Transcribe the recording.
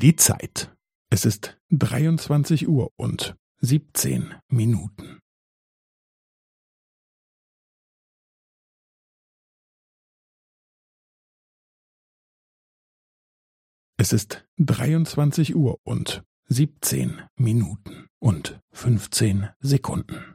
Die Zeit. Es ist 23 Uhr und 17 Minuten. Es ist 23 Uhr und 17 Minuten und 15 Sekunden.